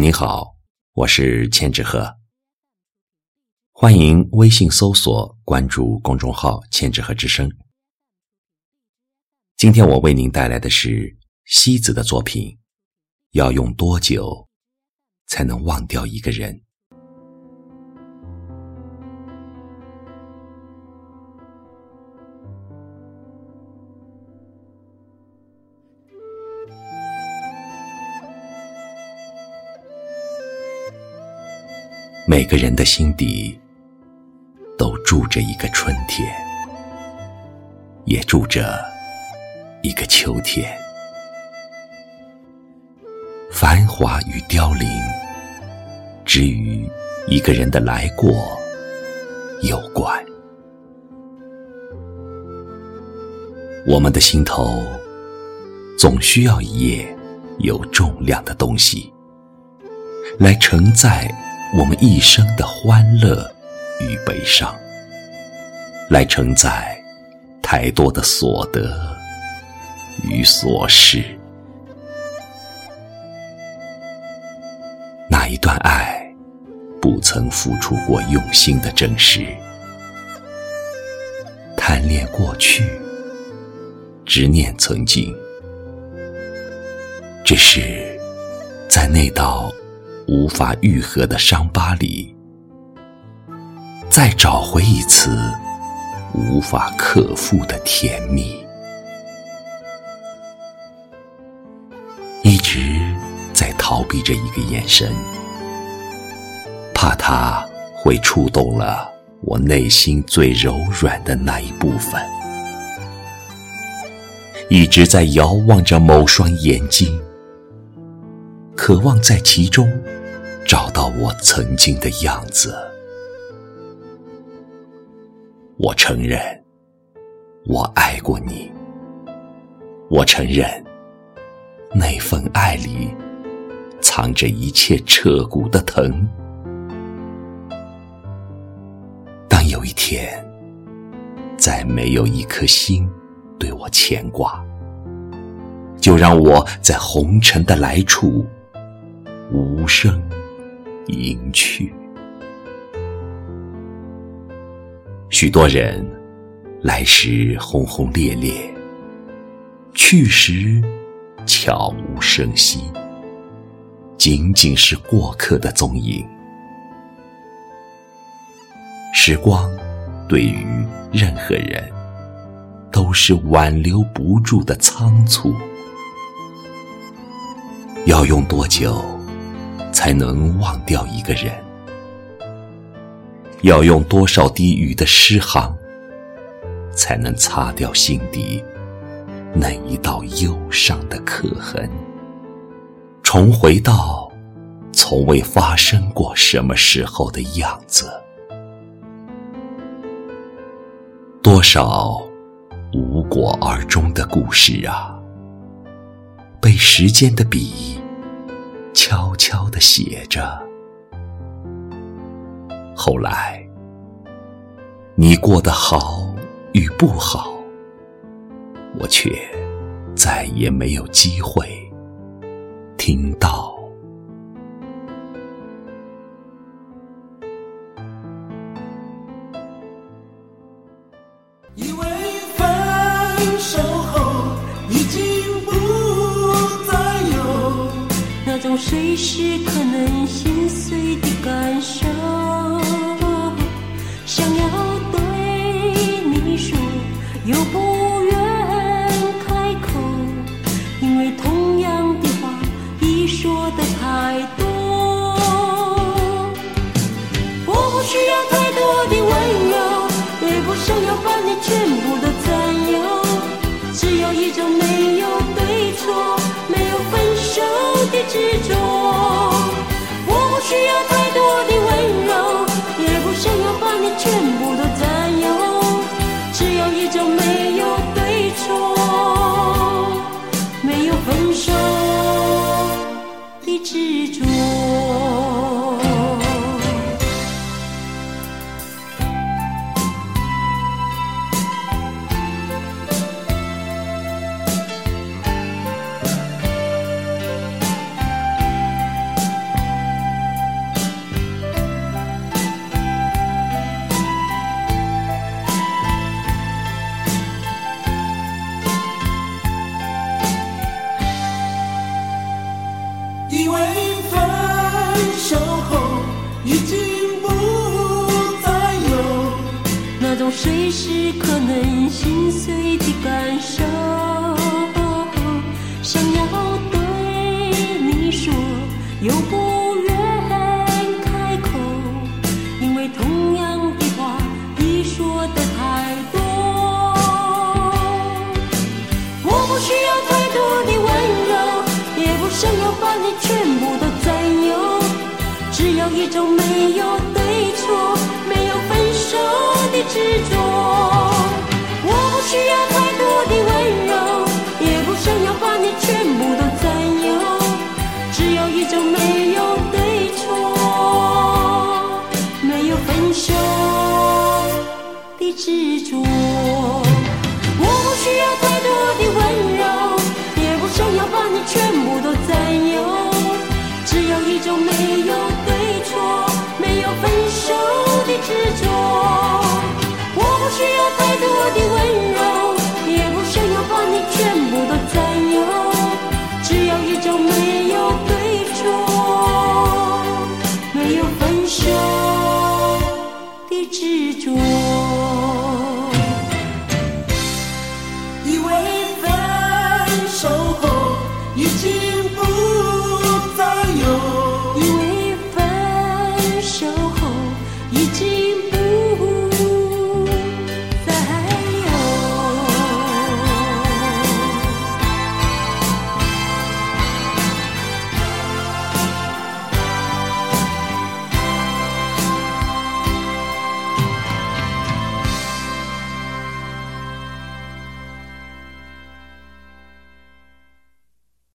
你好，我是千纸鹤，欢迎微信搜索关注公众号“千纸鹤之声”。今天我为您带来的是西子的作品，《要用多久才能忘掉一个人》。每个人的心底都住着一个春天，也住着一个秋天。繁华与凋零，只与一个人的来过有关。我们的心头总需要一页有重量的东西，来承载。我们一生的欢乐与悲伤，来承载太多的所得与所失。那一段爱，不曾付出过用心的真实，贪恋过去，执念曾经，只是在那道。无法愈合的伤疤里，再找回一次无法克服的甜蜜。一直在逃避着一个眼神，怕它会触动了我内心最柔软的那一部分。一直在遥望着某双眼睛，渴望在其中。找到我曾经的样子，我承认，我爱过你。我承认，那份爱里藏着一切彻骨的疼。当有一天，再没有一颗心对我牵挂，就让我在红尘的来处无声。迎去，许多人来时轰轰烈烈，去时悄无声息，仅仅是过客的踪影。时光对于任何人都是挽留不住的仓促，要用多久？才能忘掉一个人，要用多少滴雨的诗行，才能擦掉心底那一道忧伤的刻痕，重回到从未发生过什么时候的样子？多少无果而终的故事啊，被时间的笔。悄悄地写着，后来你过得好与不好，我却再也没有机会听到。随时可能心碎的感受，的随时可能心碎的感受。想要对你说，又不愿开口，因为同样的话已说的太多。我不需要太多的温柔，也不想要把你全部都占有，只有一种没有，执着。我不需要太多的温柔，也不想要把你全部都占有，只有一种没有对错，没有分手的执着。我不需要太多的温柔，也不想要把你全部都占有，只有一种没有对错，没有分手的执着。有分手的执着。